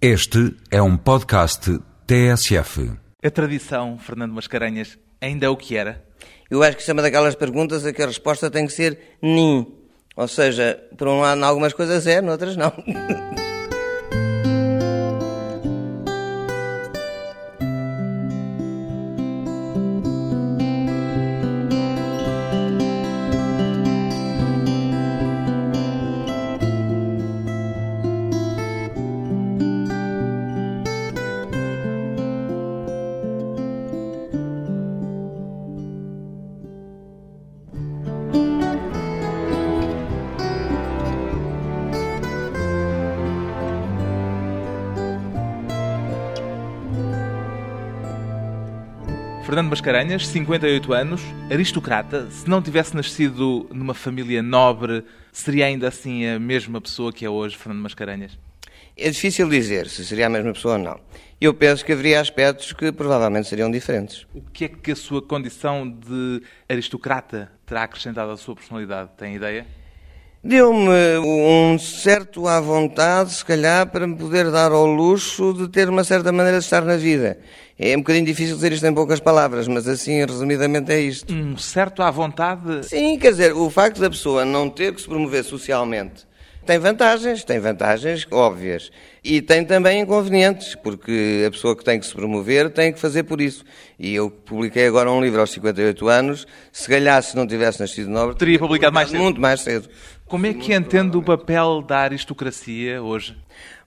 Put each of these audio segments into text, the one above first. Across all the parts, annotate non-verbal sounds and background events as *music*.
Este é um podcast TSF. A tradição, Fernando Mascarenhas, ainda é o que era? Eu acho que isso é uma daquelas perguntas a que a resposta tem que ser nim. Ou seja, por um lado, em algumas coisas é, noutras não. *laughs* Mascarenhas, 58 anos, aristocrata. Se não tivesse nascido numa família nobre, seria ainda assim a mesma pessoa que é hoje, Fernando Mascarenhas? É difícil dizer se seria a mesma pessoa ou não. Eu penso que haveria aspectos que provavelmente seriam diferentes. O que é que a sua condição de aristocrata terá acrescentado à sua personalidade? Tem ideia? Deu-me um certo à vontade, se calhar, para me poder dar ao luxo de ter uma certa maneira de estar na vida. É um bocadinho difícil dizer isto em poucas palavras, mas assim, resumidamente, é isto. Um certo à vontade? Sim, quer dizer, o facto da pessoa não ter que se promover socialmente tem vantagens, tem vantagens óbvias. E tem também inconvenientes, porque a pessoa que tem que se promover tem que fazer por isso. E eu publiquei agora um livro aos 58 anos, se calhar se não tivesse nascido nobre... Teria publicado mais cedo. Muito mais cedo. Como é que entende o papel da aristocracia hoje?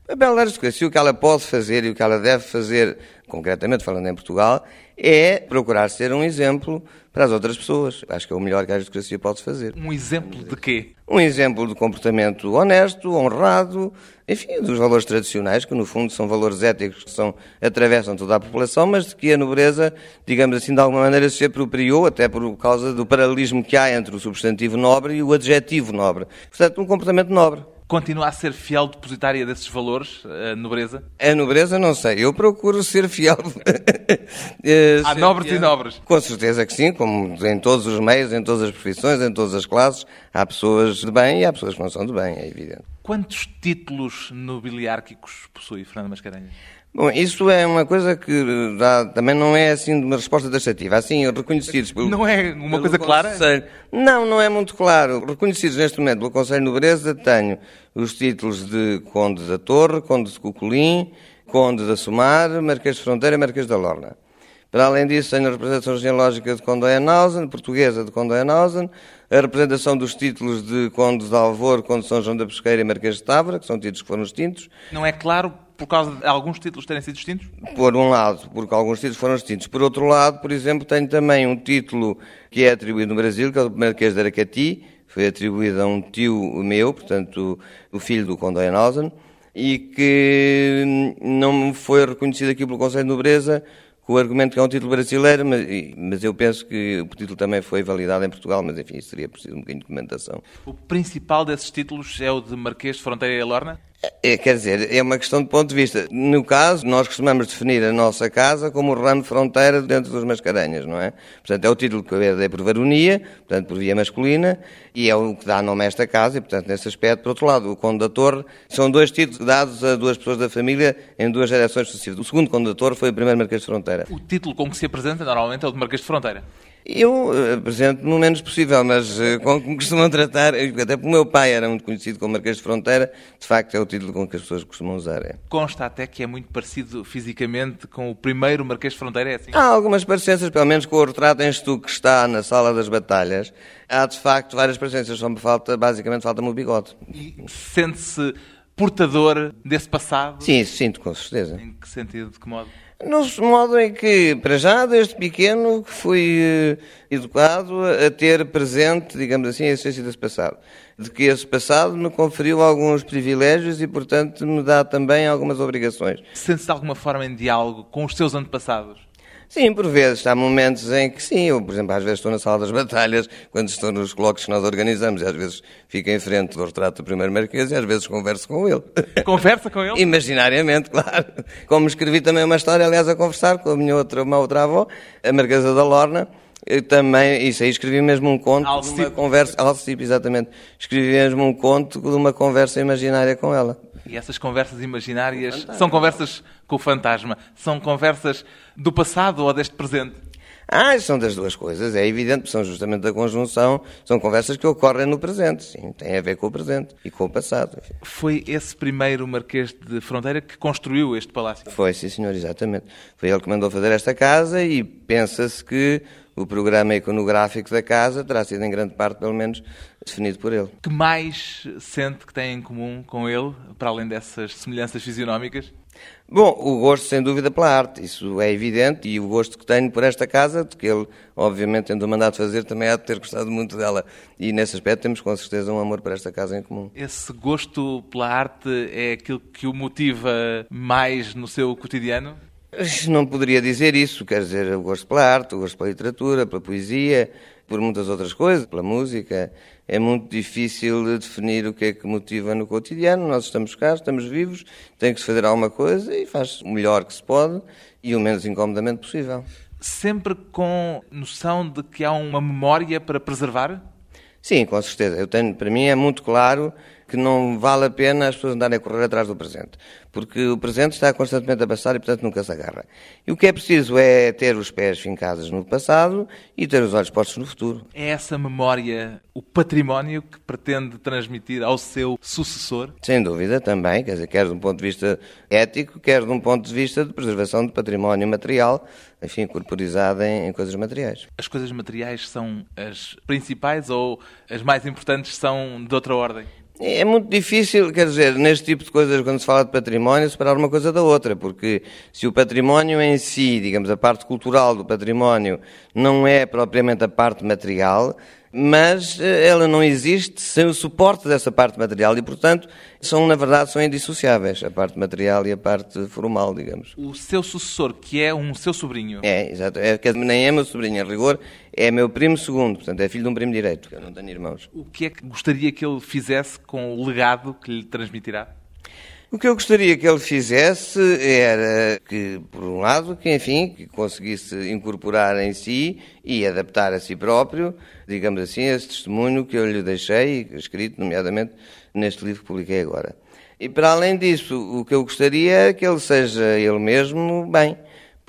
A bela aristocracia, o que ela pode fazer e o que ela deve fazer, concretamente falando em Portugal, é procurar ser um exemplo para as outras pessoas. Acho que é o melhor que a aristocracia pode fazer. Um exemplo de quê? Um exemplo de comportamento honesto, honrado, enfim, dos valores tradicionais, que no fundo são valores éticos que são, atravessam toda a população, mas de que a nobreza, digamos assim, de alguma maneira se apropriou, até por causa do paralelismo que há entre o substantivo nobre e o adjetivo nobre. Portanto, um comportamento nobre. Continua a ser fiel depositária desses valores, a nobreza? A nobreza, não sei. Eu procuro ser fiel. *laughs* Há nobres e nobres. Com certeza que sim, como em todos os meios, em todas as profissões, em todas as classes, há pessoas de bem e há pessoas que não são de bem, é evidente. Quantos títulos nobiliárquicos possui Fernando Mascarenhas? Bom, isso é uma coisa que dá, também não é assim de uma resposta taxativa. Assim, reconhecidos pelo. Não é uma coisa clara? Conselho. Não, não é muito claro. Reconhecidos neste momento pelo Conselho de Nobreza, tenho os títulos de Conde da Torre, Conde de Cuculim, Conde da Sumar, Marquês de Fronteira e Marquês da Lorna. Para além disso, tenho a representação genealógica de Conde Oenhausen, portuguesa de Conde Oenhausen, a representação dos títulos de Conde de Alvor, Conde de São João da Pesqueira e Marquês de Távora, que são títulos que foram extintos. Não é claro por causa de alguns títulos terem sido extintos? Por um lado, porque alguns títulos foram extintos. Por outro lado, por exemplo, tenho também um título que é atribuído no Brasil, que é o Marquês de Aracati, foi atribuído a um tio meu, portanto, o filho do Conde Oenhausen, e que não foi reconhecido aqui pelo Conselho de Nobreza com o argumento que é um título brasileiro, mas, mas, eu penso que o título também foi validado em Portugal, mas enfim, isso seria preciso um bocadinho de documentação. O principal desses títulos é o de Marquês de Fronteira e Lorna? É, quer dizer, é uma questão de ponto de vista. No caso, nós costumamos definir a nossa casa como o ramo de fronteira dentro dos Mascarenhas, não é? Portanto, é o título que eu herdei por varonia, portanto, por via masculina, e é o que dá nome a esta casa, e, portanto, nesse aspecto, por outro lado, o Conde da Torre, são dois títulos dados a duas pessoas da família em duas gerações sucessivas. O segundo Conde da Torre foi o primeiro Marquês de Fronteira. O título com que se apresenta, normalmente, é o de Marquês de Fronteira. Eu apresento-me o menos possível, mas uh, com que me costumam tratar, até porque o meu pai era muito conhecido como Marquês de Fronteira, de facto é o título com que as pessoas costumam usar. É. Consta até que é muito parecido fisicamente com o primeiro Marquês de Fronteira, é assim? Há algumas parecenças, pelo menos com o retrato em estuque que está na sala das batalhas. Há de facto várias parecenças, só me falta, basicamente falta-me o bigode. E sente-se portador desse passado? Sim, sinto, com certeza. Em que sentido, de que modo? No modo em que, para já, desde pequeno, fui eh, educado a ter presente, digamos assim, a essência desse passado. De que esse passado me conferiu alguns privilégios e, portanto, me dá também algumas obrigações. Sente-se de alguma forma em diálogo com os seus antepassados? Sim, por vezes. Há momentos em que sim. Eu, por exemplo, às vezes estou na sala das *laughs* batalhas, quando estou nos colóquios que nós organizamos, e às vezes fico em frente do retrato do primeiro marquês e às vezes converso com ele. *laughs* Conversa com ele? Imaginariamente, *laughs* claro. Como escrevi também uma história, aliás, a conversar com a minha outra, uma outra avó, a Marquesa da Lorna, eu também, isso aí escrevi mesmo um conto Alcipe. de uma conversa, Alcipe, exatamente. Escrevi mesmo um conto de uma conversa imaginária com ela. E essas conversas imaginárias são conversas com o fantasma? São conversas do passado ou deste presente? Ah, são das duas coisas, é evidente, são justamente da conjunção, são conversas que ocorrem no presente, sim, têm a ver com o presente e com o passado. Enfim. Foi esse primeiro Marquês de Fronteira que construiu este palácio? Foi, sim senhor, exatamente. Foi ele que mandou fazer esta casa e pensa-se que o programa iconográfico da casa terá sido em grande parte, pelo menos, definido por ele. que mais sente que tem em comum com ele, para além dessas semelhanças fisionómicas? Bom, o gosto sem dúvida pela arte, isso é evidente, e o gosto que tenho por esta casa, de que ele, obviamente, tendo mandado fazer, também há de ter gostado muito dela. E nesse aspecto temos com certeza um amor por esta casa em comum. Esse gosto pela arte é aquilo que o motiva mais no seu cotidiano? Não poderia dizer isso, quer dizer, o gosto pela arte, o gosto pela literatura, pela poesia, por muitas outras coisas, pela música. É muito difícil de definir o que é que motiva no cotidiano. Nós estamos cá, estamos vivos, tem que se fazer alguma coisa e faz o melhor que se pode e o menos incomodamente possível. Sempre com noção de que há uma memória para preservar? Sim, com certeza. Eu tenho, para mim é muito claro que não vale a pena as pessoas andarem a correr atrás do presente, porque o presente está constantemente a passar e, portanto, nunca se agarra. E o que é preciso é ter os pés fincados no passado e ter os olhos postos no futuro. É essa memória o património que pretende transmitir ao seu sucessor? Sem dúvida, também, quer dizer, quer de um ponto de vista ético, quer de um ponto de vista de preservação de património material, enfim, corporizado em, em coisas materiais. As coisas materiais são as principais ou as mais importantes são de outra ordem? É muito difícil, quer dizer, neste tipo de coisas, quando se fala de património, separar uma coisa da outra, porque se o património em si, digamos, a parte cultural do património, não é propriamente a parte material, mas eh, ela não existe sem o suporte dessa parte material e, portanto, são, na verdade, são indissociáveis, a parte material e a parte formal, digamos. O seu sucessor, que é um seu sobrinho. É, exato. É, nem é meu sobrinho, a rigor, é meu primo segundo, portanto, é filho de um primo direito, eu não tenho irmãos. O que é que gostaria que ele fizesse com o legado que lhe transmitirá? O que eu gostaria que ele fizesse era que, por um lado, que enfim, que conseguisse incorporar em si e adaptar a si próprio, digamos assim, esse testemunho que eu lhe deixei, escrito, nomeadamente, neste livro que publiquei agora. E para além disso, o que eu gostaria é que ele seja ele mesmo bem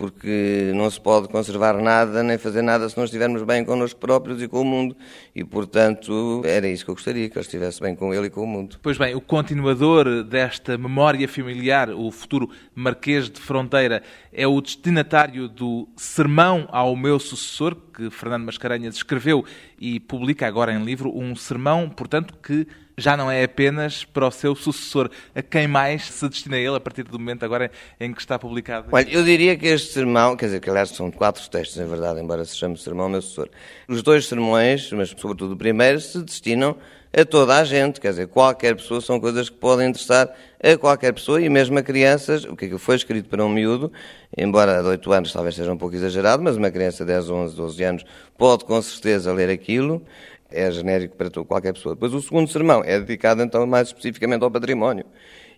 porque não se pode conservar nada nem fazer nada se não estivermos bem connosco próprios e com o mundo. E, portanto, era isso que eu gostaria, que ele estivesse bem com ele e com o mundo. Pois bem, o continuador desta memória familiar, o futuro Marquês de Fronteira, é o destinatário do Sermão ao Meu Sucessor, que Fernando Mascarenhas escreveu e publica agora em livro, um sermão, portanto, que já não é apenas para o seu sucessor. A quem mais se destina ele a partir do momento agora em que está publicado? Olha, eu diria que este sermão, quer dizer, que aliás são quatro textos, em verdade, embora se chame Sermão Meu Sucessor. Os dois sermões, mas sobretudo o primeiro, se destinam a toda a gente, quer dizer, qualquer pessoa, são coisas que podem interessar a qualquer pessoa e mesmo a crianças, o que é que foi escrito para um miúdo, embora de 8 anos talvez seja um pouco exagerado, mas uma criança de 10, 11, 12 anos pode com certeza ler aquilo, é genérico para qualquer pessoa. Depois o segundo sermão é dedicado então mais especificamente ao património.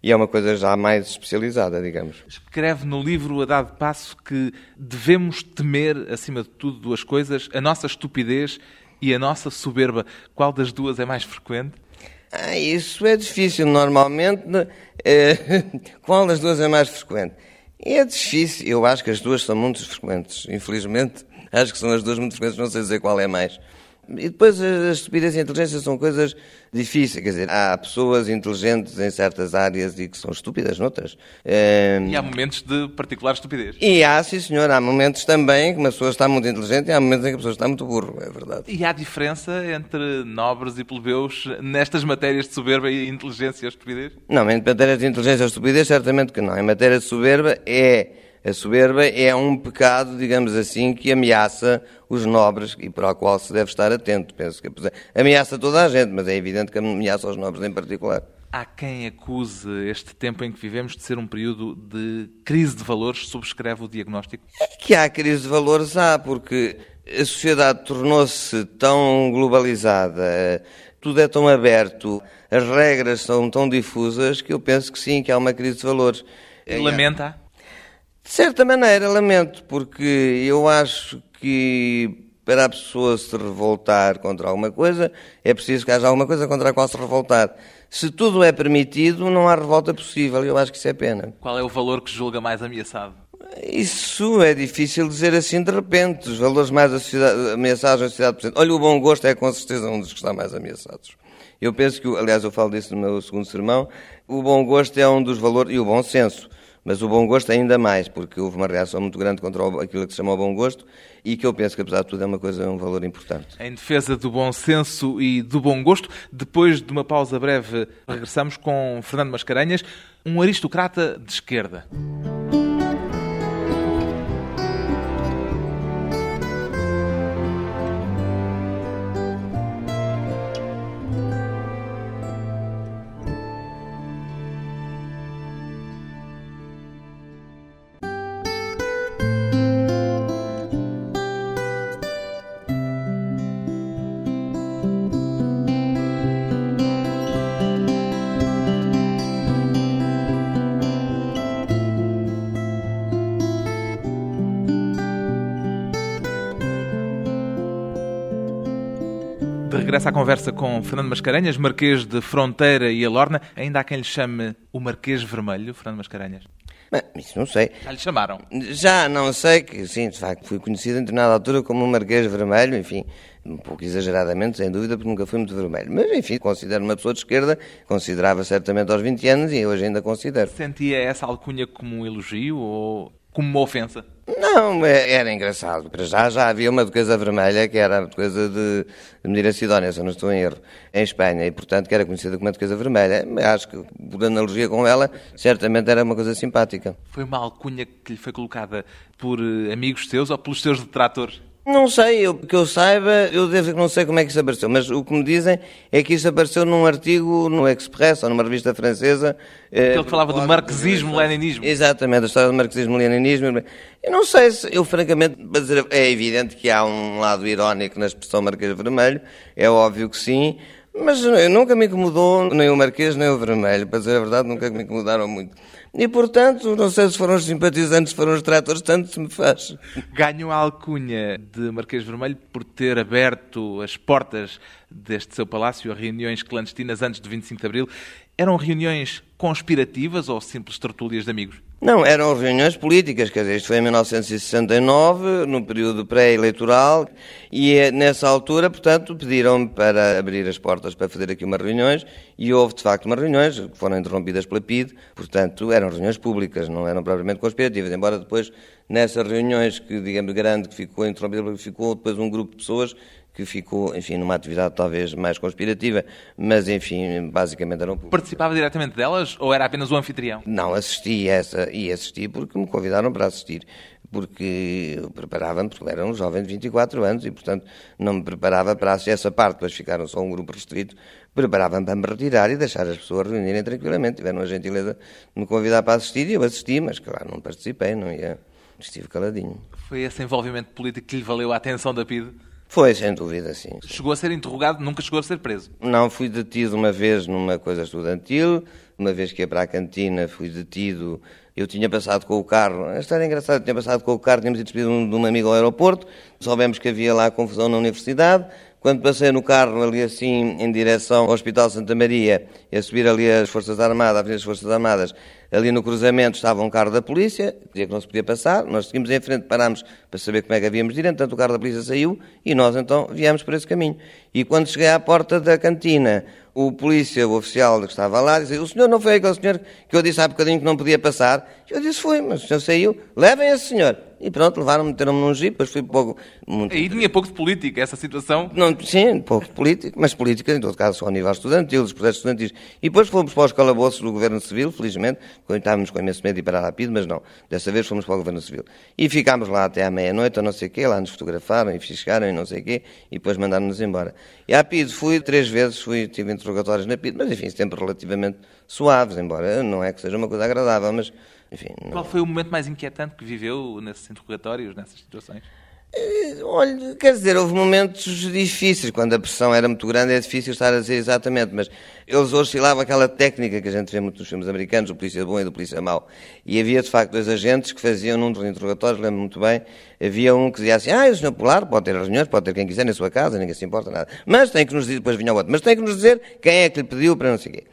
E é uma coisa já mais especializada, digamos. Escreve no livro A Dado Passo que devemos temer, acima de tudo, duas coisas: a nossa estupidez e a nossa soberba. Qual das duas é mais frequente? Ah, isso é difícil. Normalmente, é... *laughs* qual das duas é mais frequente? É difícil. Eu acho que as duas são muito frequentes. Infelizmente, *laughs* acho que são as duas muito frequentes. Não sei dizer qual é mais. E depois a estupidez e a inteligência são coisas difíceis. Quer dizer, há pessoas inteligentes em certas áreas e que são estúpidas noutras. Um... E há momentos de particular estupidez. E há, sim senhor, há momentos também que uma pessoa está muito inteligente e há momentos em que a pessoa está muito burro, é verdade. E há diferença entre nobres e plebeus nestas matérias de soberba e inteligência e estupidez? Não, em matérias de inteligência e estupidez, certamente que não. Em matéria de soberba é a soberba é um pecado, digamos assim, que ameaça os nobres e para o qual se deve estar atento. Penso que ameaça toda a gente, mas é evidente que ameaça os nobres em particular. Há quem acuse este tempo em que vivemos de ser um período de crise de valores, subscreve o diagnóstico? É que há crise de valores, há, porque a sociedade tornou-se tão globalizada, tudo é tão aberto, as regras são tão difusas que eu penso que sim, que há uma crise de valores. Lamenta? De certa maneira, lamento, porque eu acho que para a pessoa se revoltar contra alguma coisa, é preciso que haja alguma coisa contra a qual se revoltar. Se tudo é permitido, não há revolta possível. Eu acho que isso é pena. Qual é o valor que julga mais ameaçado? Isso é difícil dizer assim de repente. Os valores mais ameaçados na sociedade presente. Olha, o bom gosto é com certeza um dos que está mais ameaçados. Eu penso que, aliás, eu falo disso no meu segundo sermão, o bom gosto é um dos valores, e o bom senso, mas o bom gosto ainda mais, porque houve uma reação muito grande contra aquilo que se chama o bom gosto e que eu penso que, apesar de tudo, é uma coisa, um valor importante. Em defesa do bom senso e do bom gosto, depois de uma pausa breve, regressamos com Fernando Mascarenhas, um aristocrata de esquerda. Regresso à conversa com Fernando Mascarenhas, Marquês de Fronteira e Alorna. Ainda há quem lhe chame o Marquês Vermelho, Fernando Mascarenhas? Bem, isso não sei. Já lhe chamaram? Já não sei, que sim, de facto, fui conhecido em determinada altura como o Marquês Vermelho, enfim, um pouco exageradamente, sem dúvida, porque nunca fui muito vermelho. Mas, enfim, considero uma pessoa de esquerda, considerava certamente aos 20 anos e hoje ainda considero. Sentia essa alcunha como um elogio ou como uma ofensa? Não, é, era engraçado. Para já já havia uma duquesa vermelha que era a duquesa de Medina Sidónia, se eu não estou em erro, em Espanha, e portanto que era conhecida como a duquesa vermelha. Acho que, por analogia com ela, certamente era uma coisa simpática. Foi uma alcunha que lhe foi colocada por eh, amigos seus ou pelos seus detratores? Não sei, eu, que eu saiba, eu devo que não sei como é que isso apareceu, mas o que me dizem é que isso apareceu num artigo no Express ou numa revista francesa. Aquele que falava do marxismo-leninismo. Exatamente, a história do marxismo-leninismo. Eu não sei se, eu francamente, é evidente que há um lado irónico na expressão Marquês Vermelho, é óbvio que sim, mas nunca me incomodou nem o Marquês nem o Vermelho, para dizer a verdade, nunca me incomodaram muito. E, portanto, não sei se foram os simpatizantes, se foram os tratores, tanto se me faz. Ganhou a alcunha de Marquês Vermelho por ter aberto as portas deste seu palácio a reuniões clandestinas antes de 25 de Abril. Eram reuniões conspirativas ou simples tertúlias de amigos? Não, eram reuniões políticas, quer dizer, isto foi em 1969, no período pré-eleitoral, e eh, nessa altura, portanto, pediram-me para abrir as portas para fazer aqui umas reuniões, e houve de facto umas reuniões que foram interrompidas pela PID, portanto, eram reuniões públicas, não eram propriamente conspirativas, embora depois, nessas reuniões que, digamos, grande, que ficou interrompida, ficou depois um grupo de pessoas que ficou, enfim, numa atividade talvez mais conspirativa, mas, enfim, basicamente eram... Participava diretamente delas ou era apenas o anfitrião? Não, assisti essa, e assisti porque me convidaram para assistir, porque preparava-me, porque era um jovem de 24 anos e, portanto, não me preparava para assistir essa parte, depois ficaram só um grupo restrito, preparava-me para me retirar e deixar as pessoas reunirem tranquilamente, tiveram a gentileza de me convidar para assistir e eu assisti, mas, claro, não participei, não ia, estive caladinho. Foi esse envolvimento político que lhe valeu a atenção da PIDE? Foi, sem dúvida, sim. Chegou a ser interrogado, nunca chegou a ser preso? Não, fui detido uma vez numa coisa estudantil, uma vez que ia para a cantina, fui detido. Eu tinha passado com o carro, a história é engraçada, eu tinha passado com o carro, tínhamos ido despedir de um amigo ao aeroporto, soubemos que havia lá confusão na universidade, quando passei no carro ali assim, em direção ao Hospital Santa Maria, a subir ali as Forças Armadas, a das Forças Armadas, Ali no cruzamento estava um carro da polícia, dizia que não se podia passar, nós seguimos em frente, parámos para saber como é que havíamos de ir, o carro da polícia saiu e nós então viemos por esse caminho. E quando cheguei à porta da cantina, o polícia, o oficial que estava lá, disse, o senhor não foi aquele senhor que eu disse há bocadinho que não podia passar? Eu disse, foi, mas o senhor saiu, levem esse senhor. E pronto, levaram-me, meteram-me num jeep, depois fui pouco... Muito... Aí tinha pouco de política, essa situação? Não, sim, pouco de política, mas política, em todo caso, só a nível estudantil, dos processos estudantis. E depois fomos para os calabouços do Governo Civil, felizmente, estávamos com imenso medo de ir para rápido, mas não. Dessa vez fomos para o Governo Civil. E ficámos lá até à meia-noite, ou não sei o quê, lá nos fotografaram e fiscaram e não sei o quê, e depois mandaram-nos embora. E à PID fui três vezes, fui, tive interrogatórios na PID, mas enfim, sempre relativamente suaves, embora não é que seja uma coisa agradável, mas enfim. Não... Qual foi o momento mais inquietante que viveu nesses interrogatórios, nessas situações? Eh, olha, quer dizer, houve momentos difíceis, quando a pressão era muito grande é difícil estar a dizer exatamente, mas eles oscilavam aquela técnica que a gente vê muito nos filmes americanos, o polícia bom e do polícia mau. E havia, de facto, dois agentes que faziam, num dos interrogatórios, lembro muito bem, havia um que dizia assim, ah, o senhor Polar pode ter reuniões, pode ter quem quiser na sua casa, ninguém se importa nada. Mas tem que nos dizer, depois vinha o outro, mas tem que nos dizer quem é que lhe pediu para não quê.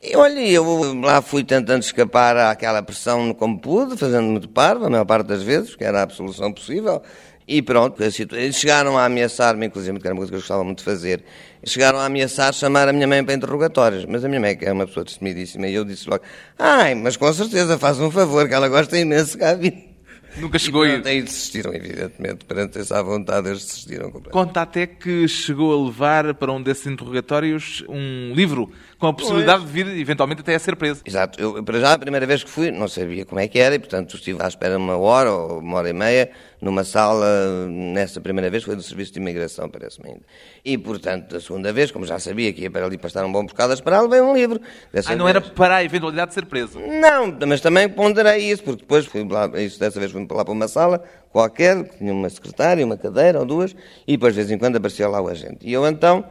E olha, eu lá fui tentando escapar àquela pressão como pude, fazendo muito parvo, a maior parte das vezes, que era a absolução possível. E pronto, eles chegaram a ameaçar-me, inclusive, que era uma coisa que eu gostava muito de fazer, chegaram a ameaçar chamar a minha mãe para interrogatórios. Mas a minha mãe, que é uma pessoa destemidíssima, e eu disse logo, ai, mas com certeza, faz um favor, que ela gosta imenso de cá vir. Nunca chegou e, a ir. Aí desistiram, evidentemente, perante essa vontade, eles desistiram completamente. Conta até que chegou a levar para um desses interrogatórios um livro com a possibilidade pois. de vir eventualmente até a ser preso. Exato. Eu, para já, a primeira vez que fui, não sabia como é que era e, portanto, estive à espera uma hora ou uma hora e meia numa sala, nessa primeira vez foi do Serviço de Imigração, parece-me ainda. E, portanto, da segunda vez, como já sabia que ia para ali para estar um bom bocado a esperar, levei um livro. Dessa ah, não vez. era para a eventualidade de ser preso? Não, mas também ponderei isso, porque depois fui lá, isso dessa vez fui lá para uma sala qualquer, que tinha uma secretária, uma cadeira ou duas, e depois de vez em quando aparecia lá o agente. E eu então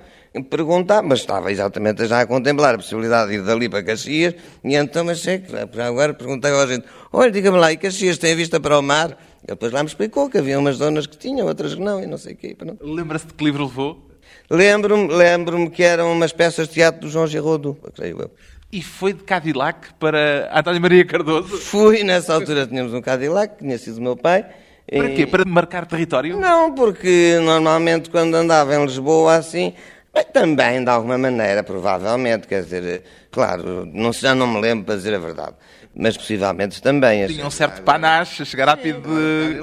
perguntar, mas estava exatamente já a contemplar a possibilidade de ir dali para Caxias, e então, mas sei que agora perguntei ao agente, olha, diga-me lá, e Caxias tem vista para o mar? Ele depois lá me explicou que havia umas zonas que tinham, outras que não, e não sei o quê. Lembra-se de que livro levou? Lembro-me lembro que eram umas peças de teatro do João Giraudo, creio eu. E foi de Cadillac para António Maria Cardoso? Fui, nessa altura tínhamos um Cadillac, tinha sido o meu pai, para quê? Para marcar território? Não, porque normalmente quando andava em Lisboa assim, também de alguma maneira, provavelmente, quer dizer, claro, não, já não me lembro para dizer a verdade, mas possivelmente também. Tinha um certo panache, chegar rápido de...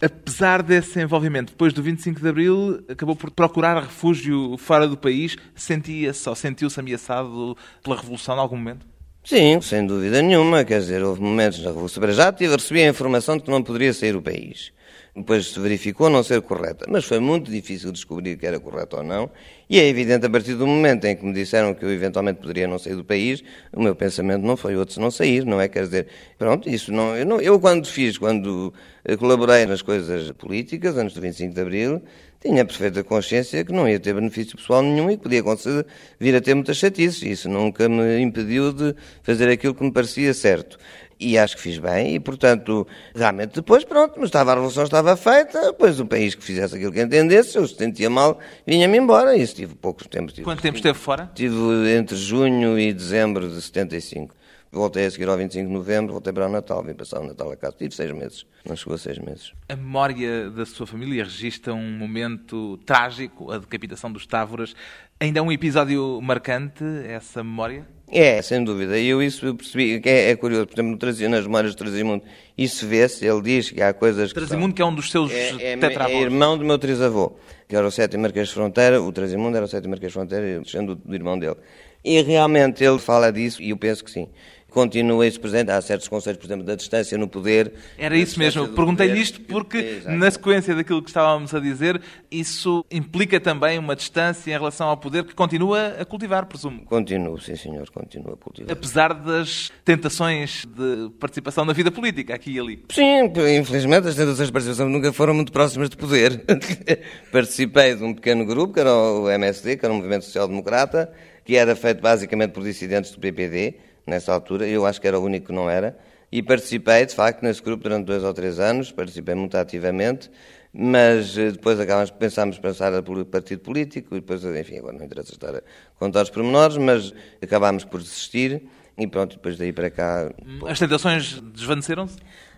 *laughs* Apesar desse envolvimento, depois do 25 de Abril, acabou por procurar refúgio fora do país. Sentia-se ou sentiu-se ameaçado pela Revolução em algum momento? Sim, sem dúvida nenhuma. Quer dizer, houve momentos na Revolução. Já tive, recebi a informação de que não poderia sair do país. Depois se verificou não ser correta. Mas foi muito difícil descobrir que era correta ou não. E é evidente, a partir do momento em que me disseram que eu eventualmente poderia não sair do país, o meu pensamento não foi outro se não sair, não é? Quer dizer, pronto, isso não. Eu, não, eu quando fiz, quando colaborei nas coisas políticas, antes do 25 de Abril, tinha perfeita consciência que não ia ter benefício pessoal nenhum e podia acontecer, vir a ter muitas chatices. Isso nunca me impediu de fazer aquilo que me parecia certo. E acho que fiz bem, e portanto, realmente depois, pronto, mas estava, a revolução estava feita, depois o país que fizesse aquilo que entendesse, eu se sentia mal, vinha-me embora, e isso tive poucos tempos. Tive, Quanto tempo esteve fora? Tive entre junho e dezembro de 75. Voltei a seguir ao 25 de novembro, voltei para o Natal, vim passar o Natal a casa. Tive seis meses, não chegou a seis meses. A memória da sua família registra um momento trágico, a decapitação dos Távoras. Ainda é um episódio marcante, essa memória? É, sem dúvida. E eu isso percebi, é, é curioso, por exemplo, nas memórias de Trazimundo, isso vê-se, ele diz que há coisas que, que é um dos seus é, é, é irmão do meu trisavô, que era o sétimo Marquês de Fronteira, o Trazimundo era o sétimo Marquês de Fronteira, sendo do irmão dele. E realmente ele fala disso, e eu penso que sim continua isso presente. Há certos conceitos, por exemplo, da distância no poder. Era isso mesmo. Perguntei-lhe isto porque, na sequência daquilo que estávamos a dizer, isso implica também uma distância em relação ao poder que continua a cultivar, presumo. Continua, sim, senhor, continua a cultivar. Apesar das tentações de participação na vida política, aqui e ali. Sim, infelizmente as tentações de participação nunca foram muito próximas de poder. *laughs* Participei de um pequeno grupo, que era o MSD, que era o Movimento Social Democrata, que era feito basicamente por dissidentes do PPD, nessa altura, eu acho que era o único que não era, e participei, de facto, nesse grupo durante dois ou três anos, participei muito ativamente, mas eh, depois acabámos, pensámos pensar a partido político, e depois, enfim, agora não interessa estar a contar os pormenores, mas acabámos por desistir, e pronto, depois daí para cá... As tentações desvaneceram-se?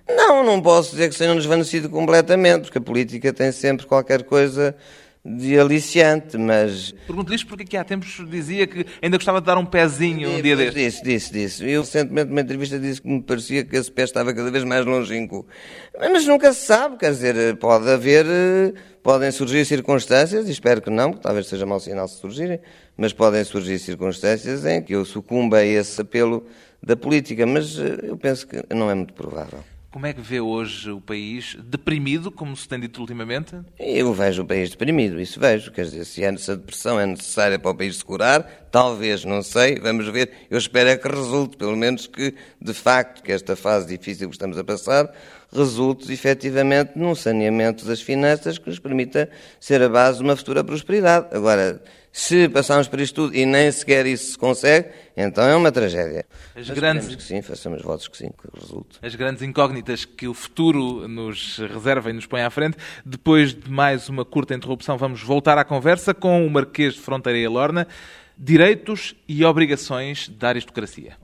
Não, não posso dizer que tenham desvanecido completamente, porque a política tem sempre qualquer coisa de aliciante, mas... Pergunto-lhe isto porque aqui há tempos dizia que ainda gostava de dar um pezinho um dia destes. Disse, disse, disse. Eu recentemente numa entrevista disse que me parecia que esse pé estava cada vez mais longínquo. Mas nunca se sabe, quer dizer, pode haver, podem surgir circunstâncias, e espero que não, porque talvez seja mau sinal se surgirem, mas podem surgir circunstâncias em que eu sucumba a esse apelo da política, mas eh, eu penso que não é muito provável. Como é que vê hoje o país deprimido, como se tem dito ultimamente? Eu vejo o país deprimido, isso vejo. Quer dizer, se essa depressão é necessária para o país se curar, talvez, não sei, vamos ver. Eu espero é que resulte, pelo menos que, de facto, que esta fase difícil que estamos a passar, resulte efetivamente num saneamento das finanças que nos permita ser a base de uma futura prosperidade. Agora, se passarmos por isto tudo e nem sequer isso se consegue, então é uma tragédia. As Mas grandes... que sim, façamos votos que sim, que resulte. As grandes incógnitas que o futuro nos reserva e nos põe à frente. Depois de mais uma curta interrupção, vamos voltar à conversa com o Marquês de Fronteira e Lorna. Direitos e obrigações da aristocracia.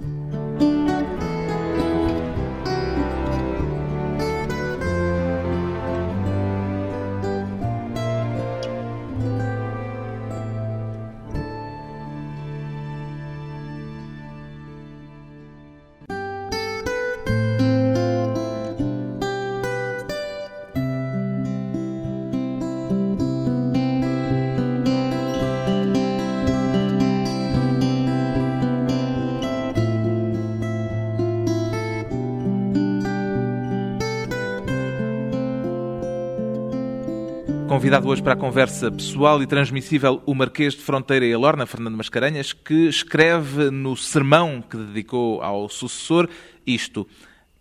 Convidado hoje para a conversa pessoal e transmissível o Marquês de Fronteira e Alorna, Fernando Mascarenhas, que escreve no sermão que dedicou ao sucessor isto.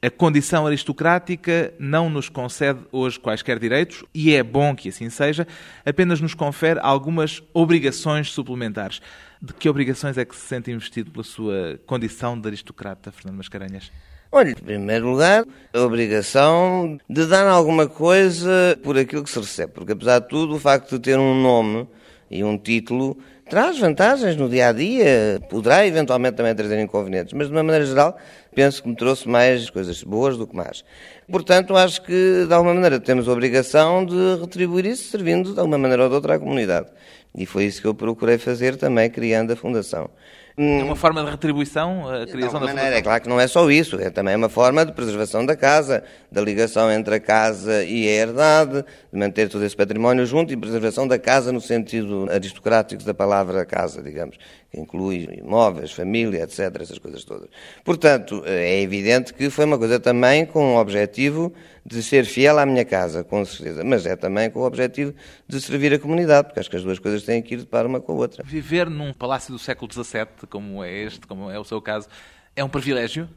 A condição aristocrática não nos concede hoje quaisquer direitos, e é bom que assim seja, apenas nos confere algumas obrigações suplementares. De que obrigações é que se sente investido pela sua condição de aristocrata, Fernando Mascarenhas? Olha, em primeiro lugar, a obrigação de dar alguma coisa por aquilo que se recebe, porque apesar de tudo, o facto de ter um nome e um título traz vantagens no dia a dia, poderá eventualmente também trazer inconvenientes, mas de uma maneira geral, penso que me trouxe mais coisas boas do que más. Portanto, acho que de alguma maneira temos a obrigação de retribuir isso servindo de alguma maneira ou de outra à comunidade. E foi isso que eu procurei fazer também, criando a Fundação. É uma forma de retribuição a criação da maneira? É claro que não é só isso, é também uma forma de preservação da casa, da ligação entre a casa e a herdade, de manter todo esse património junto e preservação da casa no sentido aristocrático da palavra casa, digamos, que inclui imóveis, família, etc., essas coisas todas. Portanto, é evidente que foi uma coisa também com o objetivo de ser fiel à minha casa, com certeza, mas é também com o objetivo de servir a comunidade, porque acho que as duas coisas têm que ir de par uma com a outra. Viver num palácio do século XVII, como é este, como é o seu caso, é um privilégio?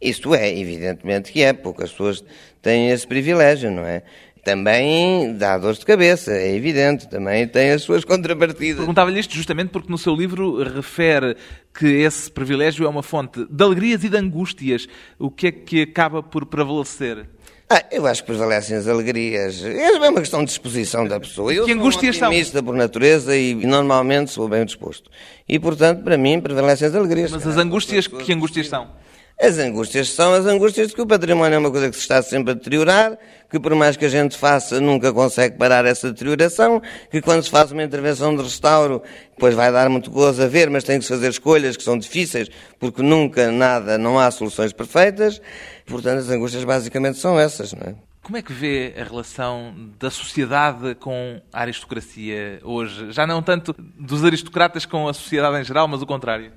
Isto é, evidentemente que é, poucas pessoas têm esse privilégio, não é? Também dá dores de cabeça, é evidente, também tem as suas contrapartidas. Perguntava-lhe isto justamente porque no seu livro refere que esse privilégio é uma fonte de alegrias e de angústias. O que é que acaba por prevalecer? Ah, eu acho que prevalecem as alegrias. É uma questão de disposição da pessoa. Eu que angústias sou um otimista por natureza e normalmente sou bem disposto. E, portanto, para mim, prevalecem as alegrias. Mas as angústias, que angústias são? As angústias são as angústias de que o património é uma coisa que se está sempre a deteriorar, que por mais que a gente faça, nunca consegue parar essa deterioração, que quando se faz uma intervenção de restauro, depois vai dar muito gozo a ver, mas tem que se fazer escolhas que são difíceis, porque nunca nada, não há soluções perfeitas. Portanto, as angústias basicamente são essas, não é? Como é que vê a relação da sociedade com a aristocracia hoje? Já não tanto dos aristocratas com a sociedade em geral, mas o contrário.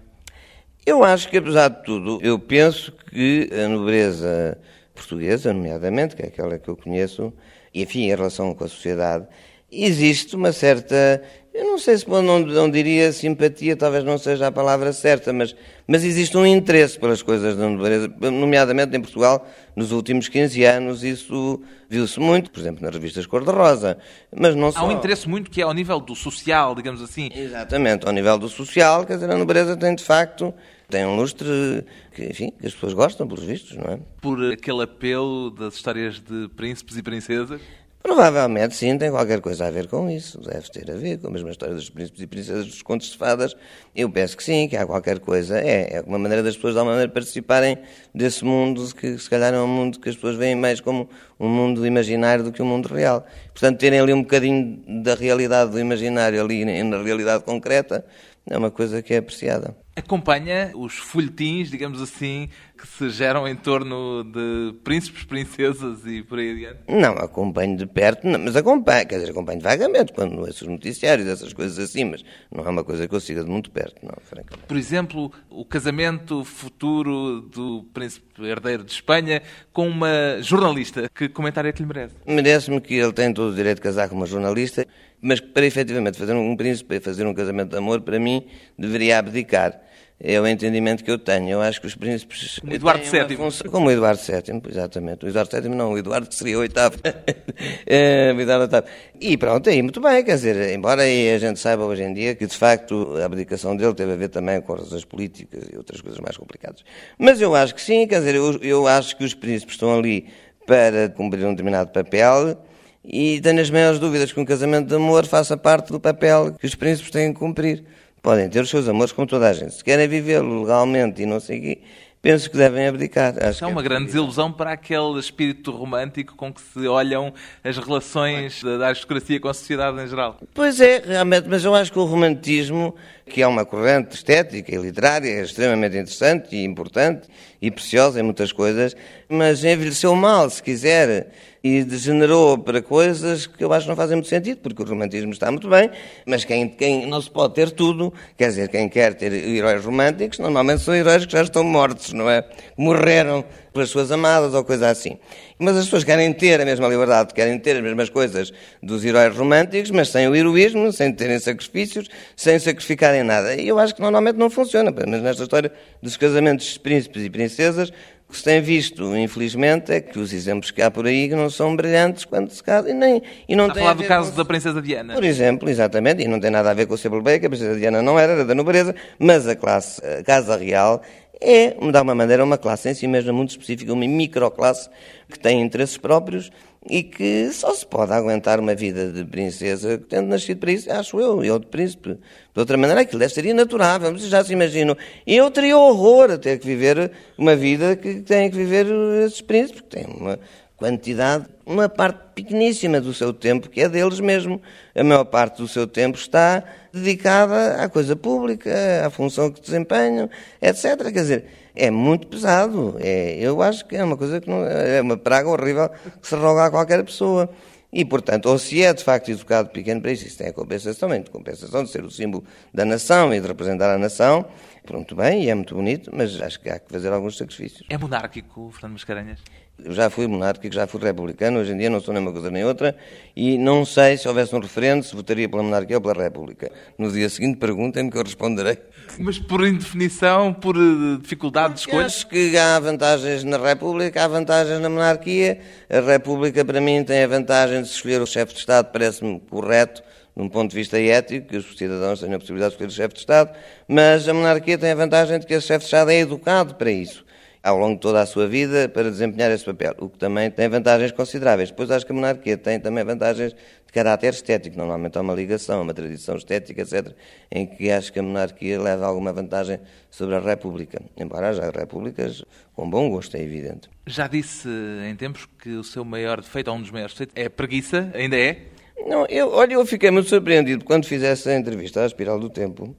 Eu acho que, apesar de tudo, eu penso que a nobreza portuguesa, nomeadamente, que é aquela que eu conheço, e enfim, em relação com a sociedade, existe uma certa, eu não sei se não, não diria simpatia, talvez não seja a palavra certa, mas, mas existe um interesse pelas coisas da nobreza, nomeadamente em Portugal, nos últimos 15 anos, isso viu-se muito, por exemplo, nas revistas Cor-de-Rosa, mas não só. Há um interesse muito que é ao nível do social, digamos assim. Exatamente, ao nível do social, quer dizer, a nobreza tem de facto tem um lustre que, enfim, que as pessoas gostam, pelos vistos, não é? Por aquele apelo das histórias de príncipes e princesas? Provavelmente sim, tem qualquer coisa a ver com isso. Deve ter a ver com a mesma história dos príncipes e princesas dos contos de fadas. Eu penso que sim, que há qualquer coisa. É, é uma maneira das pessoas de alguma maneira participarem desse mundo que se calhar é um mundo que as pessoas veem mais como um mundo imaginário do que um mundo real. Portanto, terem ali um bocadinho da realidade do imaginário ali na realidade concreta é uma coisa que é apreciada. Acompanha os folhetins, digamos assim, que se geram em torno de príncipes, princesas e por aí adiante? Não, acompanho de perto, não, mas acompanho, quer dizer, acompanho vagamente, quando ouço os noticiários, essas coisas assim, mas não é uma coisa que eu siga de muito perto, não, francamente. Por exemplo, o casamento futuro do príncipe herdeiro de Espanha com uma jornalista. Que comentário é que lhe merece? Merece-me que ele tem todo o direito de casar com uma jornalista, mas para efetivamente fazer um príncipe, fazer um casamento de amor, para mim, deveria abdicar é o entendimento que eu tenho. Eu acho que os príncipes. Como Eduardo VII. Função, como o Eduardo VII, exatamente. O Eduardo VII não, o Eduardo seria o oitavo. *laughs* é, o Eduardo oitavo. E pronto, aí muito bem, quer dizer, embora a gente saiba hoje em dia que de facto a abdicação dele teve a ver também com razões políticas e outras coisas mais complicadas. Mas eu acho que sim, quer dizer, eu, eu acho que os príncipes estão ali para cumprir um determinado papel. E tenho as maiores dúvidas que um casamento de amor faça parte do papel que os príncipes têm que cumprir. Podem ter os seus amores como toda a gente. Se querem vivê-lo legalmente e não sei o quê, penso que devem abdicar. Acho é uma é grande desilusão para aquele espírito romântico com que se olham as relações da aristocracia com a sociedade em geral. Pois é, realmente, mas eu acho que o romantismo, que é uma corrente estética e literária, é extremamente interessante e importante e preciosa em muitas coisas, mas envelheceu mal, se quiser e degenerou para coisas que eu acho que não fazem muito sentido, porque o romantismo está muito bem, mas quem, quem não se pode ter tudo, quer dizer, quem quer ter heróis românticos, normalmente são heróis que já estão mortos, não é? Morreram pelas suas amadas ou coisa assim. Mas as pessoas querem ter a mesma liberdade, querem ter as mesmas coisas dos heróis românticos, mas sem o heroísmo, sem terem sacrifícios, sem sacrificarem nada. E eu acho que normalmente não funciona, mas nesta história dos casamentos de príncipes e princesas, o que se tem visto, infelizmente, é que os exemplos que há por aí não são brilhantes quando se casam e, nem, e não Está tem a falar do caso com... da Princesa Diana. Por exemplo, exatamente, e não tem nada a ver com o que a Princesa Diana não era, era da nobreza, mas a classe, a Casa Real, é, de alguma maneira, uma classe em si mesma muito específica, uma microclasse que tem interesses próprios e que só se pode aguentar uma vida de princesa tendo nascido para isso, acho eu, eu de príncipe. De outra maneira, aquilo deve ser inaturável, vocês já se imaginam. Eu teria horror a ter que viver uma vida que têm que viver esses príncipes, que têm uma quantidade, uma parte pequeníssima do seu tempo, que é deles mesmo. A maior parte do seu tempo está dedicada à coisa pública, à função que desempenham, etc. Quer dizer, é muito pesado. É, eu acho que é uma coisa que não, é uma praga horrível que se roga a qualquer pessoa. E, portanto, ou se é de facto educado pequeno para isso, isso tem a compensação, de compensação de ser o símbolo da nação e de representar a nação, pronto, bem, e é muito bonito, mas acho que há que fazer alguns sacrifícios. É monárquico, Fernando Mascarenhas? Eu já fui monárquico, já fui republicano, hoje em dia não sou nem uma coisa nem outra, e não sei se houvesse um referendo se votaria pela monarquia ou pela república. No dia seguinte perguntem-me que eu responderei. Mas por indefinição, por eh, dificuldade de escolha? Acho que há vantagens na república, há vantagens na monarquia. A república, para mim, tem a vantagem de se escolher o chefe de Estado, parece-me correto, de um ponto de vista ético, que os cidadãos tenham a possibilidade de escolher o chefe de Estado, mas a monarquia tem a vantagem de que o chefe de Estado é educado para isso ao longo de toda a sua vida para desempenhar esse papel, o que também tem vantagens consideráveis. Depois acho que a monarquia tem também vantagens de caráter estético, normalmente há uma ligação, uma tradição estética, etc., em que acho que a monarquia leva alguma vantagem sobre a república, embora haja repúblicas com bom gosto, é evidente. Já disse em tempos que o seu maior defeito, ou um dos maiores defeitos, é a preguiça, ainda é? Não, eu, olha, eu fiquei muito surpreendido quando fiz essa entrevista à Espiral do Tempo,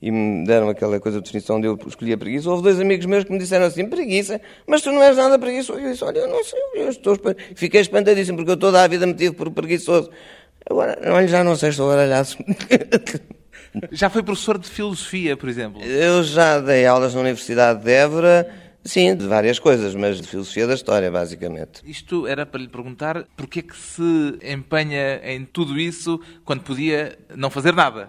e me deram aquela coisa de definição de eu escolhi a preguiça. Houve dois amigos meus que me disseram assim: preguiça, mas tu não és nada preguiçoso. Eu disse: olha, eu não sei, eu estou. Fiquei espantadíssimo porque eu toda a vida me tive por preguiçoso. Agora, olha, já não sei, estou baralhado. *laughs* Já foi professor de filosofia, por exemplo? Eu já dei aulas na Universidade de Évora. Sim, de várias coisas, mas de filosofia da história, basicamente. Isto era para lhe perguntar porquê é que se empenha em tudo isso quando podia não fazer nada?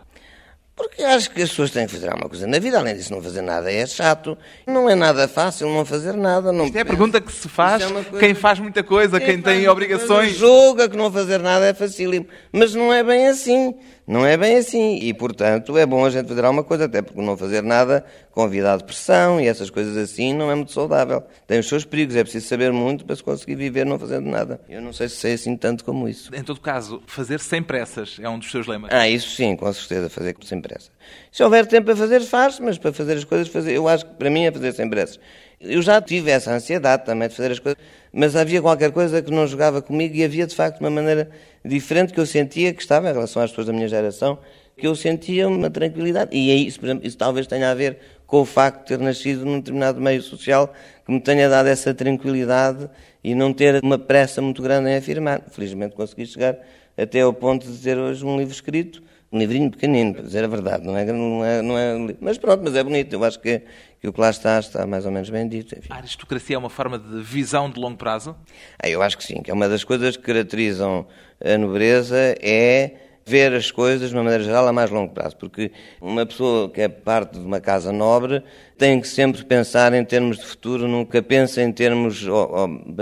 Porque acho que as pessoas têm que fazer alguma coisa na vida, além disso não fazer nada é chato. Não é nada fácil não fazer nada. Não Isto é a pergunta que se faz, é quem faz muita coisa, quem, quem tem obrigações. Julga que não fazer nada é facílimo, mas não é bem assim. Não é bem assim. E, portanto, é bom a gente fazer alguma coisa, até porque não fazer nada convida à depressão e essas coisas assim não é muito saudável. Tem os seus perigos, é preciso saber muito para se conseguir viver não fazendo nada. Eu não sei se sei assim tanto como isso. Em todo caso, fazer sem pressas é um dos seus lemas. Ah, isso sim, com certeza, fazer sem pressa. Se houver tempo para fazer, faz, mas para fazer as coisas, fazer, eu acho que para mim é fazer sem pressas. Eu já tive essa ansiedade também de fazer as coisas, mas havia qualquer coisa que não jogava comigo e havia de facto uma maneira diferente que eu sentia que estava em relação às pessoas da minha geração, que eu sentia uma tranquilidade. E é isso, por exemplo, isso talvez tenha a ver com o facto de ter nascido num determinado meio social que me tenha dado essa tranquilidade e não ter uma pressa muito grande em afirmar. Felizmente consegui chegar até ao ponto de ter hoje um livro escrito um livrinho pequenino, para dizer a verdade, não é, não é, não é, mas pronto, mas é bonito, eu acho que, que o que lá está está mais ou menos bem dito. Enfim. A aristocracia é uma forma de visão de longo prazo? Ah, eu acho que sim, que é uma das coisas que caracterizam a nobreza é ver as coisas de uma maneira geral a mais longo prazo, porque uma pessoa que é parte de uma casa nobre tem que sempre pensar em termos de futuro, nunca pensa em termos,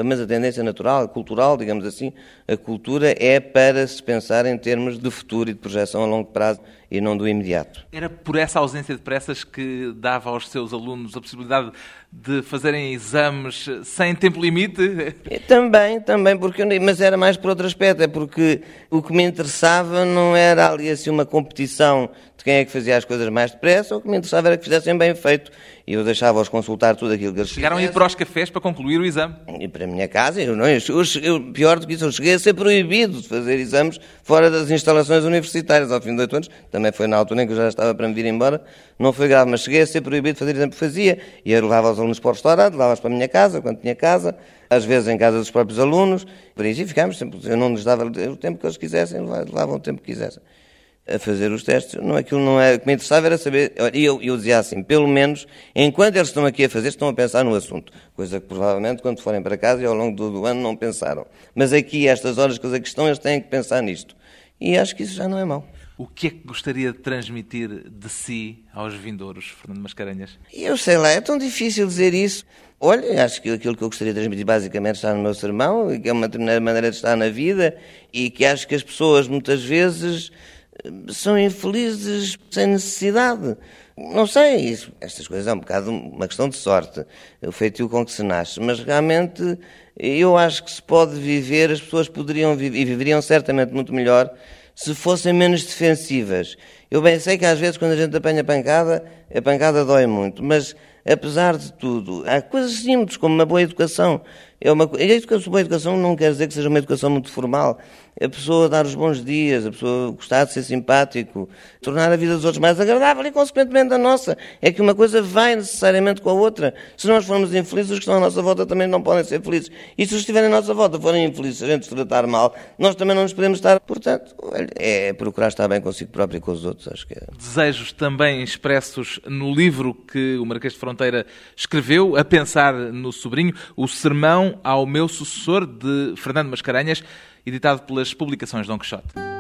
mas a tendência natural, cultural, digamos assim, a cultura é para se pensar em termos de futuro e de projeção a longo prazo e não do imediato. Era por essa ausência de pressas que dava aos seus alunos a possibilidade de fazerem exames sem tempo limite? Também, também, porque mas era mais por outro aspecto, é porque o que me interessava não era ali assim uma competição quem é que fazia as coisas mais depressa, o que me interessava era que fizessem bem feito. E eu deixava-os consultar tudo aquilo que eles Chegaram a ir para os cafés para concluir o exame. E para a minha casa, eu não, eu, eu, pior do que isso, eu cheguei a ser proibido de fazer exames fora das instalações universitárias ao fim de oito anos. Também foi na altura em que eu já estava para me vir embora. Não foi grave, mas cheguei a ser proibido de fazer exame. Fazia. E eu levava os alunos para o restaurante, levava-os para a minha casa, quando tinha casa, às vezes em casa dos próprios alunos. Por aí ficámos, eu não lhes dava o tempo que eles quisessem, levavam o tempo que quisessem a fazer os testes. Não, aquilo não é, o que me interessava era saber, e eu, eu dizia assim, pelo menos, enquanto eles estão aqui a fazer, estão a pensar no assunto. Coisa que provavelmente, quando forem para casa e ao longo do, do ano, não pensaram. Mas aqui, estas horas que aqui estão, eles têm que pensar nisto. E acho que isso já não é mau. O que é que gostaria de transmitir de si aos vindouros, Fernando Mascarenhas? Eu sei lá, é tão difícil dizer isso. Olha, acho que aquilo que eu gostaria de transmitir basicamente está no meu sermão, que é uma determinada maneira de estar na vida e que acho que as pessoas muitas vezes são infelizes sem necessidade. Não sei, isso, estas coisas é um bocado uma questão de sorte, o feitio com que se nasce, mas realmente eu acho que se pode viver, as pessoas poderiam viver, e viveriam certamente muito melhor se fossem menos defensivas. Eu bem sei que às vezes quando a gente apanha pancada, a pancada dói muito, mas apesar de tudo, há coisas simples como uma boa educação. É uma, e a educação, boa educação não quer dizer que seja uma educação muito formal. A pessoa dar os bons dias, a pessoa gostar de ser simpático, tornar a vida dos outros mais agradável e, consequentemente, a nossa. É que uma coisa vai necessariamente com a outra. Se nós formos infelizes, os que estão à nossa volta também não podem ser felizes. E se os que estiverem à nossa volta forem infelizes, se a gente os tratar mal, nós também não nos podemos estar. Portanto, é procurar estar bem consigo próprio e com os outros, acho que é. Desejos também expressos no livro que o Marquês de Fronteira escreveu, a pensar no sobrinho, o Sermão ao Meu Sucessor, de Fernando Mascarenhas, editado pelas publicações Dom Quixote.